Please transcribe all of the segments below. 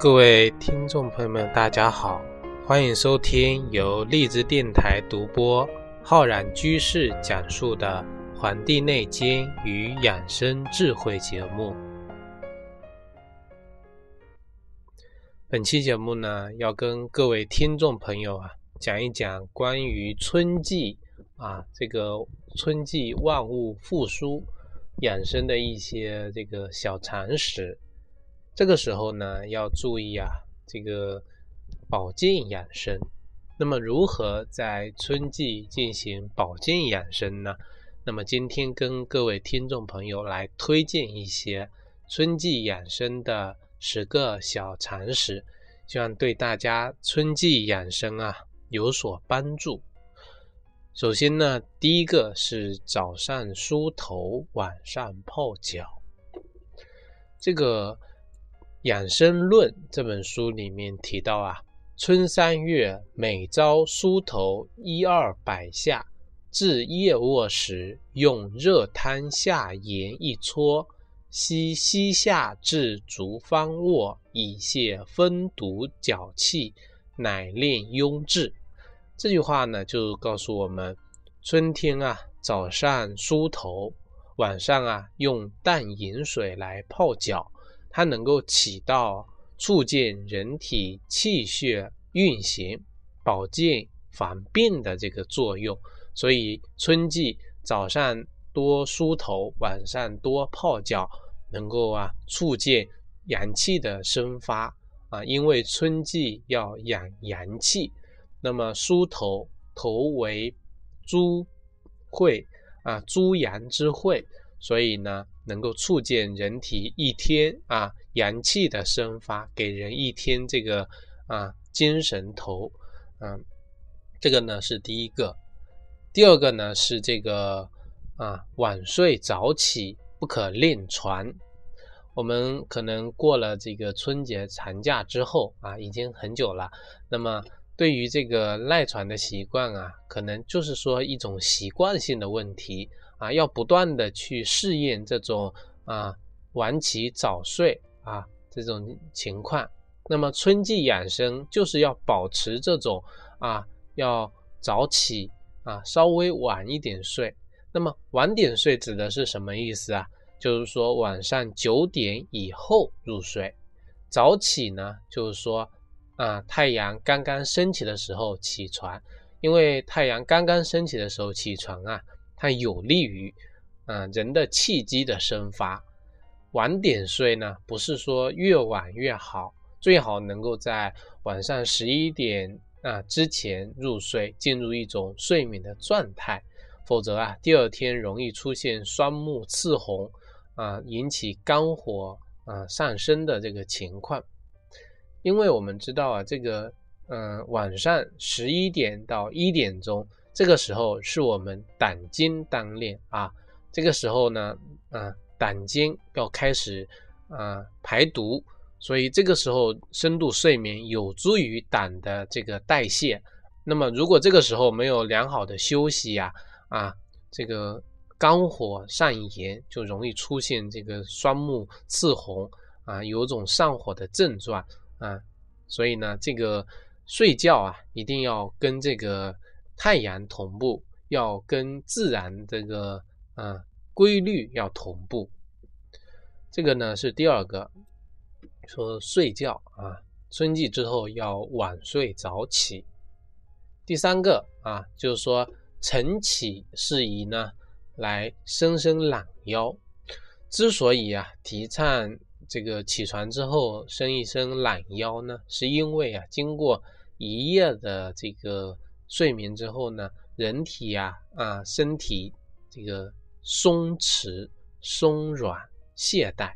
各位听众朋友们，大家好，欢迎收听由荔枝电台独播、浩然居士讲述的《黄帝内经与养生智慧》节目。本期节目呢，要跟各位听众朋友啊讲一讲关于春季啊这个春季万物复苏养生的一些这个小常识。这个时候呢，要注意啊，这个保健养生。那么，如何在春季进行保健养生呢？那么，今天跟各位听众朋友来推荐一些春季养生的十个小常识，希望对大家春季养生啊有所帮助。首先呢，第一个是早上梳头，晚上泡脚。这个。《养生论》这本书里面提到啊，春三月每朝梳头一二百下，至夜卧时用热汤下盐一撮，吸膝下至足方卧，以泄风毒脚气，乃练壅滞。这句话呢，就告诉我们，春天啊，早上梳头，晚上啊，用淡盐水来泡脚。它能够起到促进人体气血运行、保健防病的这个作用，所以春季早上多梳头，晚上多泡脚，能够啊促进阳气的生发啊。因为春季要养阳气，那么梳头头为诸会啊，诸阳之会，所以呢。能够促进人体一天啊阳气的生发，给人一天这个啊精神头，嗯，这个呢是第一个。第二个呢是这个啊晚睡早起不可恋床。我们可能过了这个春节长假之后啊，已经很久了。那么对于这个赖床的习惯啊，可能就是说一种习惯性的问题。啊，要不断的去适应这种啊晚起早睡啊这种情况。那么春季养生就是要保持这种啊要早起啊稍微晚一点睡。那么晚点睡指的是什么意思啊？就是说晚上九点以后入睡。早起呢，就是说啊太阳刚刚升起的时候起床，因为太阳刚刚升起的时候起床啊。它有利于，啊，人的气机的生发。晚点睡呢，不是说越晚越好，最好能够在晚上十一点啊之前入睡，进入一种睡眠的状态。否则啊，第二天容易出现双目赤红啊，引起肝火啊上升的这个情况。因为我们知道啊，这个嗯，晚上十一点到一点钟。这个时候是我们胆经当练啊，这个时候呢，啊，胆经要开始啊排毒，所以这个时候深度睡眠有助于胆的这个代谢。那么如果这个时候没有良好的休息呀，啊，这个肝火上炎就容易出现这个双目赤红啊，有种上火的症状啊。所以呢，这个睡觉啊，一定要跟这个。太阳同步，要跟自然这个啊规律要同步。这个呢是第二个，说睡觉啊，春季之后要晚睡早起。第三个啊，就是说晨起适宜呢，来伸伸懒腰。之所以啊提倡这个起床之后伸一伸懒腰呢，是因为啊经过一夜的这个。睡眠之后呢，人体呀啊身体这个松弛、松软、懈怠，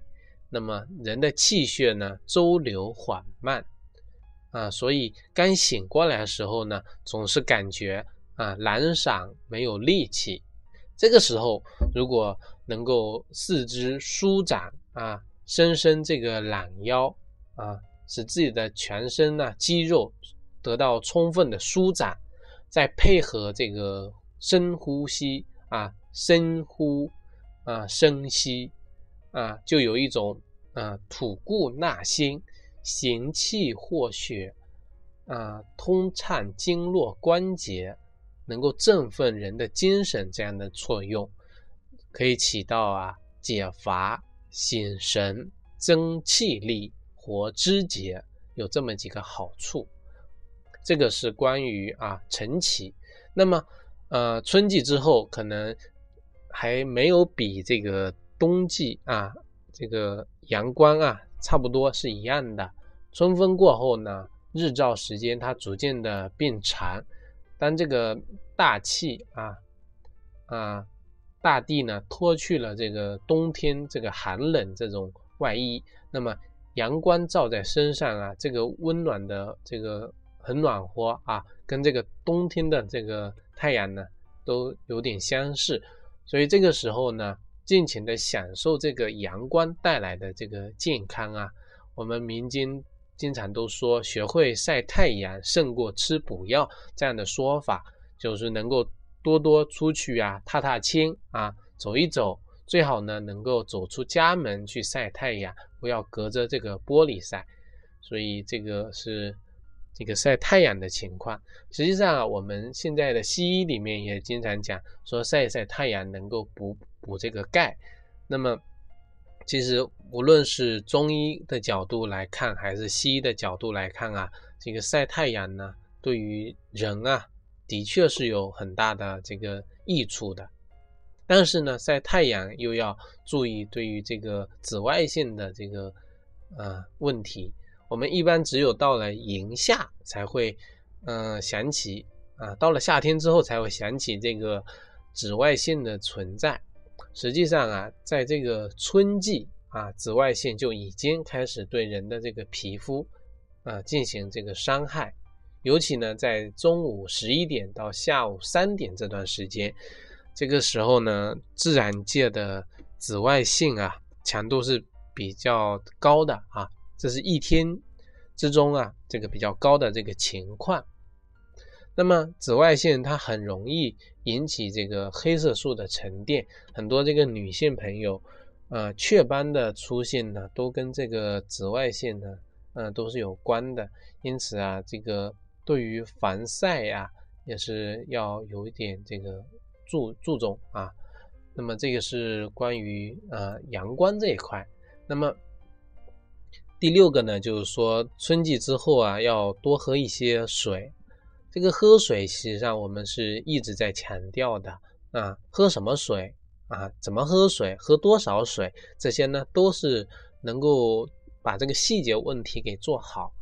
那么人的气血呢周流缓慢啊，所以刚醒过来的时候呢，总是感觉啊懒散没有力气。这个时候如果能够四肢舒展啊，伸伸这个懒腰啊，使自己的全身呢肌肉得到充分的舒展。再配合这个深呼吸啊，深呼啊，深吸啊，就有一种啊吐故纳新、行气活血，啊，通畅经络关节，能够振奋人的精神这样的作用，可以起到啊解乏、醒神、增气力、活肢节，有这么几个好处。这个是关于啊晨起。那么，呃，春季之后可能还没有比这个冬季啊这个阳光啊差不多是一样的。春分过后呢，日照时间它逐渐的变长，当这个大气啊啊大地呢脱去了这个冬天这个寒冷这种外衣，那么阳光照在身上啊，这个温暖的这个很暖和啊，跟这个冬天的这个太阳呢都有点相似，所以这个时候呢，尽情的享受这个阳光带来的这个健康啊，我们民间。经常都说学会晒太阳胜过吃补药这样的说法，就是能够多多出去啊，踏踏青啊，走一走，最好呢能够走出家门去晒太阳，不要隔着这个玻璃晒。所以这个是这个晒太阳的情况。实际上啊，我们现在的西医里面也经常讲说晒一晒太阳能够补补这个钙。那么。其实，无论是中医的角度来看，还是西医的角度来看啊，这个晒太阳呢，对于人啊，的确是有很大的这个益处的。但是呢，晒太阳又要注意对于这个紫外线的这个呃问题。我们一般只有到了炎夏才会，嗯，想起啊，到了夏天之后才会想起这个紫外线的存在。实际上啊，在这个春季啊，紫外线就已经开始对人的这个皮肤啊进行这个伤害。尤其呢，在中午十一点到下午三点这段时间，这个时候呢，自然界的紫外线啊强度是比较高的啊，这是一天之中啊这个比较高的这个情况。那么紫外线它很容易引起这个黑色素的沉淀，很多这个女性朋友，呃，雀斑的出现呢，都跟这个紫外线呢，呃，都是有关的。因此啊，这个对于防晒呀，也是要有一点这个注注重啊。那么这个是关于呃阳光这一块。那么第六个呢，就是说春季之后啊，要多喝一些水。这个喝水，实际上我们是一直在强调的。啊，喝什么水？啊，怎么喝水，喝多少水，这些呢都是能够把这个细节问题给做好。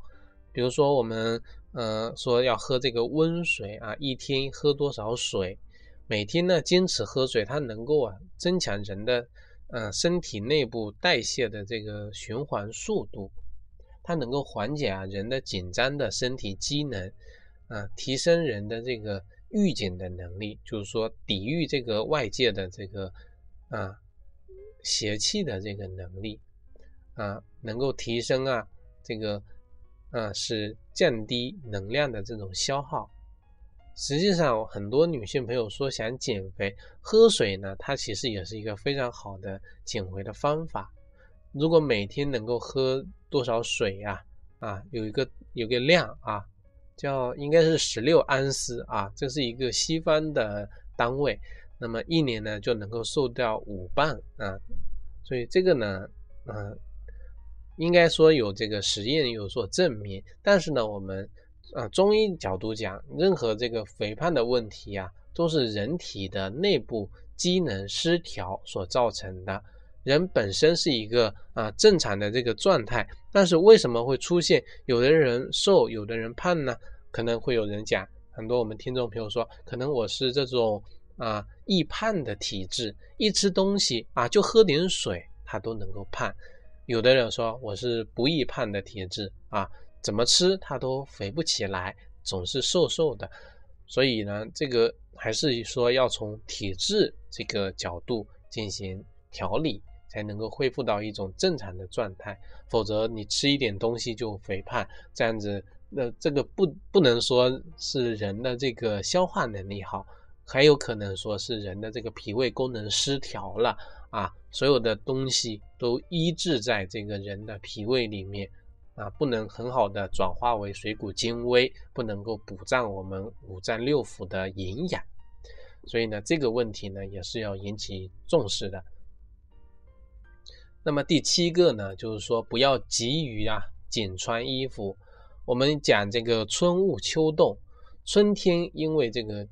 比如说我们呃说要喝这个温水啊，一天喝多少水，每天呢坚持喝水，它能够啊增强人的呃身体内部代谢的这个循环速度，它能够缓解啊人的紧张的身体机能。啊，提升人的这个预警的能力，就是说抵御这个外界的这个啊邪气的这个能力啊，能够提升啊这个啊是降低能量的这种消耗。实际上，很多女性朋友说想减肥，喝水呢，它其实也是一个非常好的减肥的方法。如果每天能够喝多少水呀？啊，有一个有个量啊。叫应该是十六安斯啊，这是一个西方的单位。那么一年呢就能够瘦掉五磅啊，所以这个呢，嗯，应该说有这个实验有所证明。但是呢，我们啊中医角度讲，任何这个肥胖的问题啊，都是人体的内部机能失调所造成的。人本身是一个啊正常的这个状态，但是为什么会出现有的人瘦，有的人胖呢？可能会有人讲，很多我们听众朋友说，可能我是这种啊易胖的体质，一吃东西啊就喝点水，他都能够胖。有的人说我是不易胖的体质啊，怎么吃他都肥不起来，总是瘦瘦的。所以呢，这个还是说要从体质这个角度进行调理。才能够恢复到一种正常的状态，否则你吃一点东西就肥胖，这样子，那这个不不能说是人的这个消化能力好，还有可能说是人的这个脾胃功能失调了啊，所有的东西都抑制在这个人的脾胃里面啊，不能很好的转化为水谷精微，不能够补脏我们五脏六腑的营养。所以呢，这个问题呢也是要引起重视的。那么第七个呢，就是说不要急于啊紧穿衣服。我们讲这个春捂秋冻，春天因为这个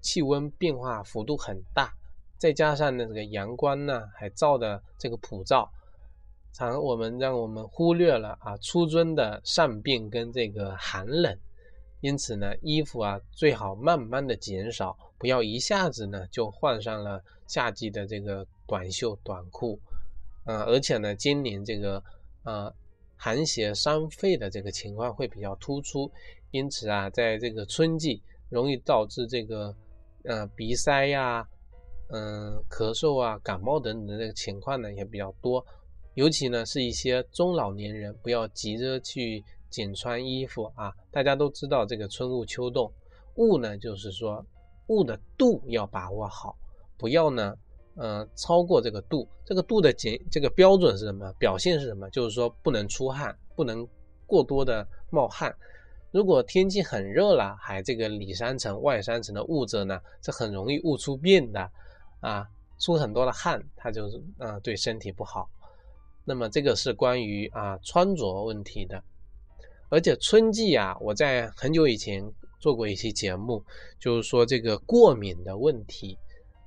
气温变化幅度很大，再加上呢这个阳光呢还照的这个普照，常我们让我们忽略了啊初春的善变跟这个寒冷。因此呢，衣服啊最好慢慢的减少，不要一下子呢就换上了夏季的这个短袖短裤。呃，而且呢，今年这个呃寒邪伤肺的这个情况会比较突出，因此啊，在这个春季容易导致这个呃鼻塞呀、嗯咳嗽啊、感冒等等的这个情况呢也比较多，尤其呢是一些中老年人，不要急着去紧穿衣服啊。大家都知道这个春捂秋冻，捂呢就是说捂的度要把握好，不要呢。呃，超过这个度，这个度的检这个标准是什么？表现是什么？就是说不能出汗，不能过多的冒汗。如果天气很热了，还这个里三层外三层的捂着呢，这很容易捂出病的啊，出很多的汗，它就是啊对身体不好。那么这个是关于啊穿着问题的，而且春季啊，我在很久以前做过一期节目，就是说这个过敏的问题。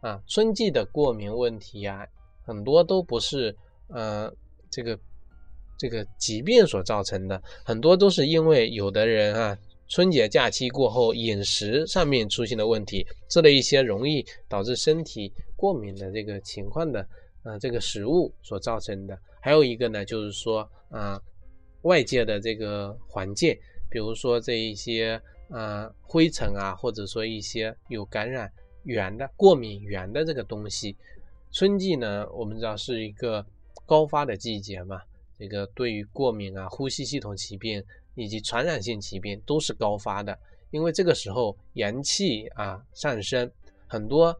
啊，春季的过敏问题啊，很多都不是呃这个这个疾病所造成的，很多都是因为有的人啊，春节假期过后饮食上面出现的问题，吃了一些容易导致身体过敏的这个情况的呃这个食物所造成的。还有一个呢，就是说啊外界的这个环境，比如说这一些啊灰尘啊，或者说一些有感染。源的过敏源的这个东西，春季呢，我们知道是一个高发的季节嘛。这个对于过敏啊、呼吸系统疾病以及传染性疾病都是高发的，因为这个时候阳气啊上升，很多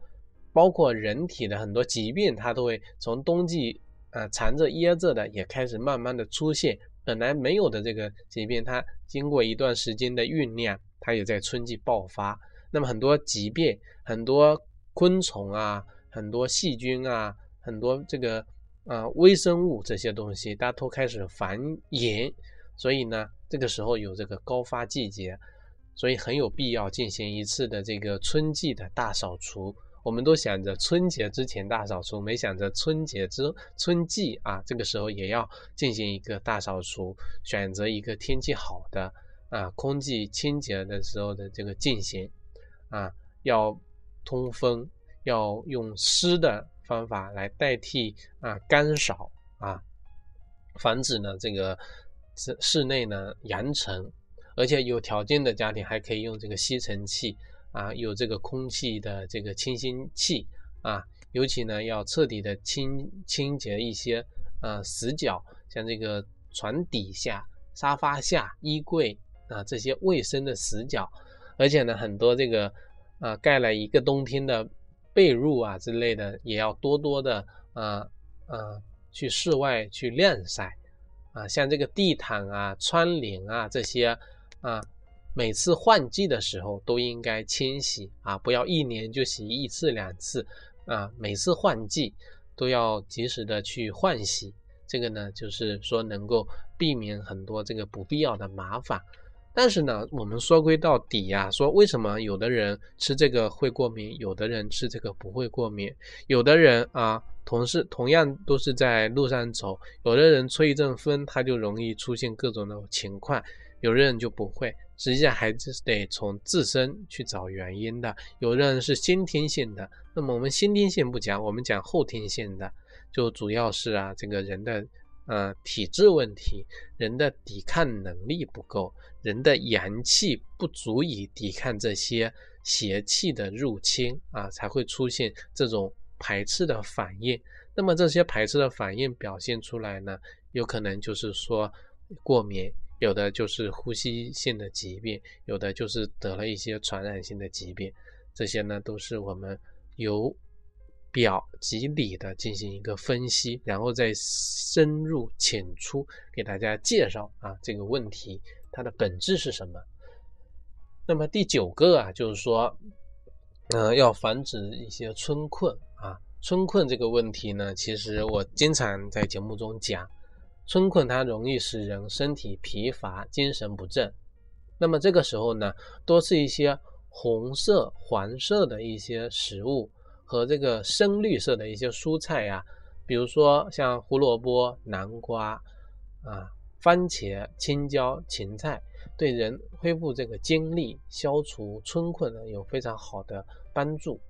包括人体的很多疾病，它都会从冬季啊藏着掖着的，也开始慢慢的出现。本来没有的这个疾病，它经过一段时间的酝酿，它也在春季爆发。那么很多疾病、很多昆虫啊、很多细菌啊、很多这个啊微生物这些东西，它都开始繁衍，所以呢，这个时候有这个高发季节，所以很有必要进行一次的这个春季的大扫除。我们都想着春节之前大扫除，没想着春节之春季啊，这个时候也要进行一个大扫除，选择一个天气好的啊、空气清洁的时候的这个进行。啊，要通风，要用湿的方法来代替啊干扫啊，防止呢这个室室内呢扬尘，而且有条件的家庭还可以用这个吸尘器啊，有这个空气的这个清新器啊，尤其呢要彻底的清清洁一些啊死角，像这个床底下、沙发下、衣柜啊这些卫生的死角。而且呢，很多这个啊盖了一个冬天的被褥啊之类的，也要多多的啊啊去室外去晾晒啊。像这个地毯啊、窗帘啊这些啊，每次换季的时候都应该清洗啊，不要一年就洗一次两次啊。每次换季都要及时的去换洗，这个呢就是说能够避免很多这个不必要的麻烦。但是呢，我们说归到底呀，说为什么有的人吃这个会过敏，有的人吃这个不会过敏？有的人啊，同事同样都是在路上走，有的人吹一阵风，他就容易出现各种的情况，有的人就不会。实际上还是得从自身去找原因的。有的人是先天性的，那么我们先天性不讲，我们讲后天性的，就主要是啊，这个人的。呃，体质问题，人的抵抗能力不够，人的阳气不足以抵抗这些邪气的入侵啊，才会出现这种排斥的反应。那么这些排斥的反应表现出来呢，有可能就是说过敏，有的就是呼吸性的疾病，有的就是得了一些传染性的疾病。这些呢，都是我们由表及里的进行一个分析，然后再深入浅出给大家介绍啊这个问题它的本质是什么。那么第九个啊，就是说，嗯，要防止一些春困啊。春困这个问题呢，其实我经常在节目中讲，春困它容易使人身体疲乏、精神不振。那么这个时候呢，多吃一些红色、黄色的一些食物和这个深绿色的一些蔬菜呀，比如说像胡萝卜、南瓜啊、番茄、青椒、芹菜，对人恢复这个精力、消除春困呢有非常好的帮助。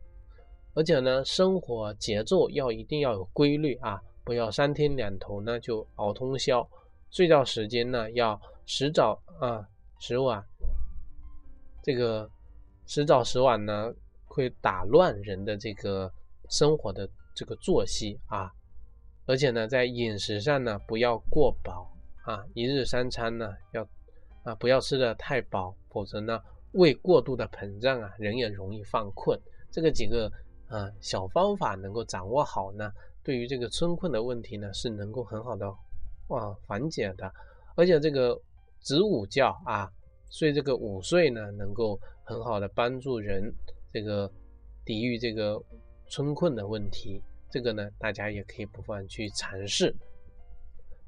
而且呢，生活节奏要一定要有规律啊，不要三天两头呢就熬通宵。睡觉时间呢要时早啊时晚，这个时早时晚呢会打乱人的这个生活的这个作息啊。而且呢，在饮食上呢不要过饱啊，一日三餐呢要啊不要吃的太饱，否则呢胃过度的膨胀啊，人也容易犯困。这个几个。啊，小方法能够掌握好呢，对于这个春困的问题呢，是能够很好的啊缓解的。而且这个子午觉啊，睡这个午睡呢，能够很好的帮助人这个抵御这个春困的问题。这个呢，大家也可以不妨去尝试。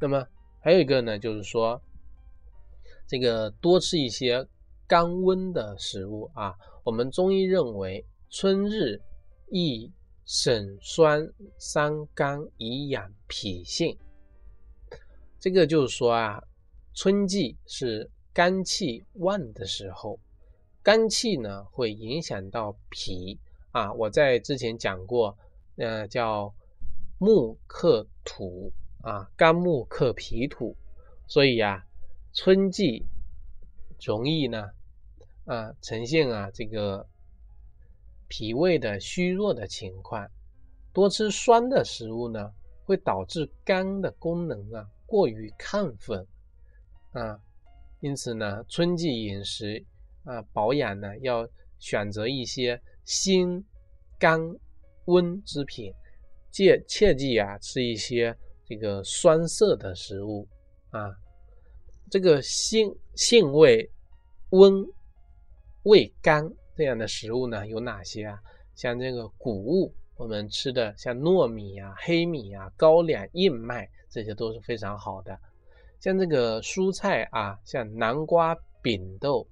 那么还有一个呢，就是说这个多吃一些甘温的食物啊。我们中医认为春日。益省酸伤肝，以养脾性。这个就是说啊，春季是肝气旺的时候，肝气呢会影响到脾啊。我在之前讲过，呃，叫木克土啊，肝木克脾土，所以啊，春季容易呢啊呈现啊这个。脾胃的虚弱的情况，多吃酸的食物呢，会导致肝的功能啊过于亢奋啊，因此呢，春季饮食啊保养呢要选择一些辛甘温之品，切切记啊吃一些这个酸涩的食物啊，这个辛性味温味甘。这样的食物呢有哪些啊？像这个谷物，我们吃的像糯米啊、黑米啊、高粱、燕麦，这些都是非常好的。像这个蔬菜啊，像南瓜、扁豆、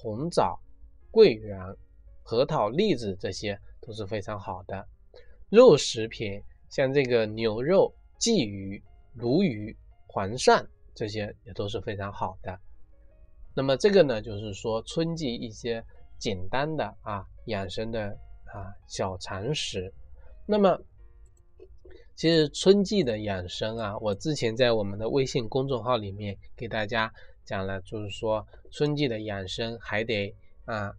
红枣、桂圆、核桃、栗子，这些都是非常好的。肉食品，像这个牛肉、鲫鱼、鲈鱼、黄鳝，这些也都是非常好的。那么这个呢，就是说春季一些。简单的啊，养生的啊小常识。那么，其实春季的养生啊，我之前在我们的微信公众号里面给大家讲了，就是说春季的养生还得啊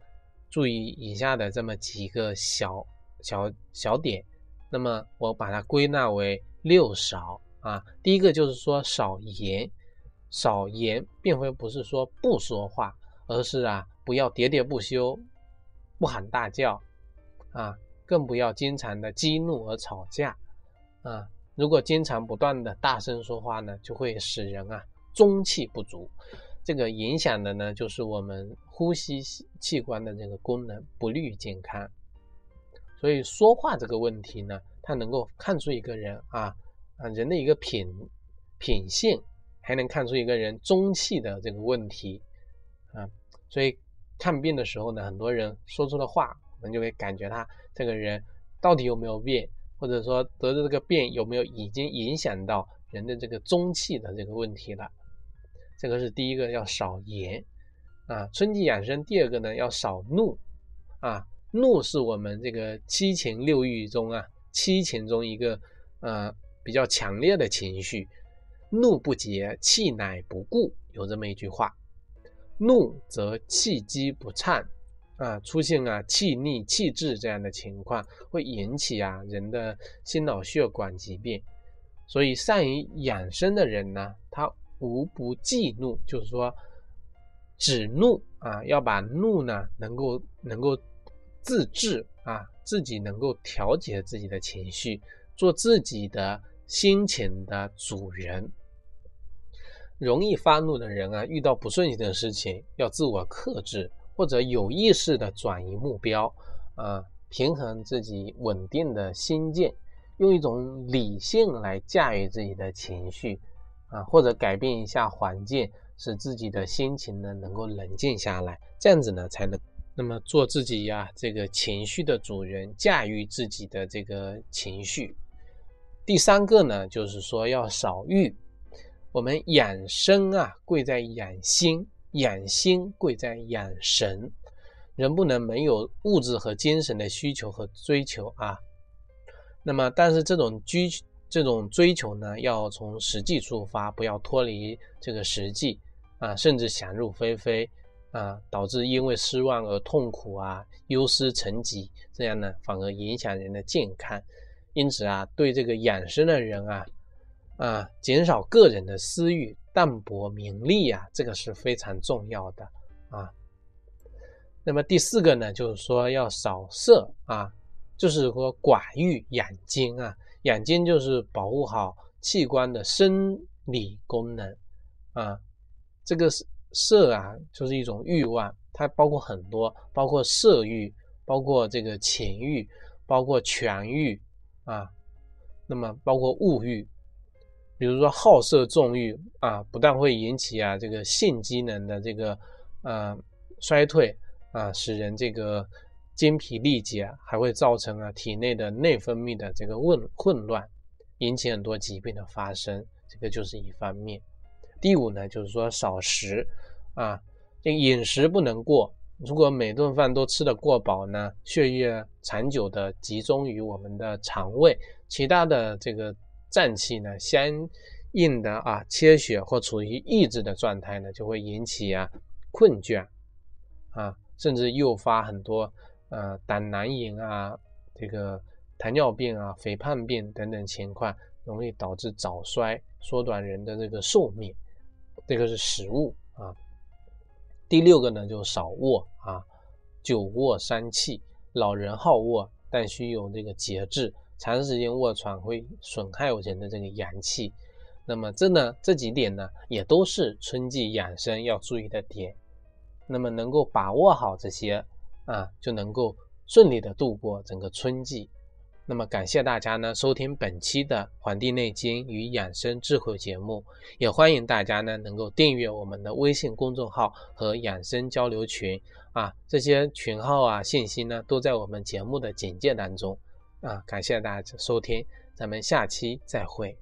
注意以下的这么几个小小小点。那么我把它归纳为六少啊。第一个就是说少言，少言并非不是说不说话，而是啊。不要喋喋不休，不喊大叫，啊，更不要经常的激怒而吵架，啊，如果经常不断的大声说话呢，就会使人啊中气不足，这个影响的呢就是我们呼吸器官的这个功能，不利于健康。所以说话这个问题呢，它能够看出一个人啊啊人的一个品品性，还能看出一个人中气的这个问题，啊，所以。看病的时候呢，很多人说出的话，我们就会感觉他这个人到底有没有病，或者说得的这个病有没有已经影响到人的这个中气的这个问题了。这个是第一个，要少言啊。春季养生，第二个呢，要少怒啊。怒是我们这个七情六欲中啊，七情中一个呃比较强烈的情绪。怒不节，气乃不固，有这么一句话。怒则气机不畅，啊，出现啊气逆气滞这样的情况，会引起啊人的心脑血管疾病。所以善于养生的人呢，他无不忌怒，就是说止怒啊，要把怒呢能够能够自制啊，自己能够调节自己的情绪，做自己的心情的主人。容易发怒的人啊，遇到不顺心的事情，要自我克制，或者有意识的转移目标，啊，平衡自己稳定的心境，用一种理性来驾驭自己的情绪，啊，或者改变一下环境，使自己的心情呢能够冷静下来，这样子呢才能那么做自己呀这个情绪的主人，驾驭自己的这个情绪。第三个呢，就是说要少欲。我们养生啊，贵在养心；养心贵在养神。人不能没有物质和精神的需求和追求啊。那么，但是这种追这种追求呢，要从实际出发，不要脱离这个实际啊，甚至想入非非啊，导致因为失望而痛苦啊，忧思成疾，这样呢，反而影响人的健康。因此啊，对这个养生的人啊。啊，减少个人的私欲，淡泊名利啊，这个是非常重要的啊。那么第四个呢，就是说要少色啊，就是说寡欲养精啊。养精就是保护好器官的生理功能啊。这个色啊，就是一种欲望，它包括很多，包括色欲，包括这个情欲，包括权欲啊，那么包括物欲。比如说好色纵欲啊，不但会引起啊这个性机能的这个呃衰退啊，使人这个精疲力竭，还会造成啊体内的内分泌的这个混混乱，引起很多疾病的发生，这个就是一方面。第五呢，就是说少食啊，这个饮食不能过，如果每顿饭都吃得过饱呢，血液长久的集中于我们的肠胃，其他的这个。脏器呢，相应的啊缺血或处于抑制的状态呢，就会引起啊困倦啊，甚至诱发很多呃胆囊炎啊、这个糖尿病啊、肥胖病等等情况，容易导致早衰，缩短人的这个寿命。这个是食物啊。第六个呢，就少卧啊，久卧伤气，老人好卧，但需有这个节制。长时间卧床会损害我人的这个阳气，那么这呢这几点呢也都是春季养生要注意的点，那么能够把握好这些啊，就能够顺利的度过整个春季。那么感谢大家呢收听本期的《黄帝内经与养生智慧》节目，也欢迎大家呢能够订阅我们的微信公众号和养生交流群啊，这些群号啊信息呢都在我们节目的简介当中。啊，感谢大家收听，咱们下期再会。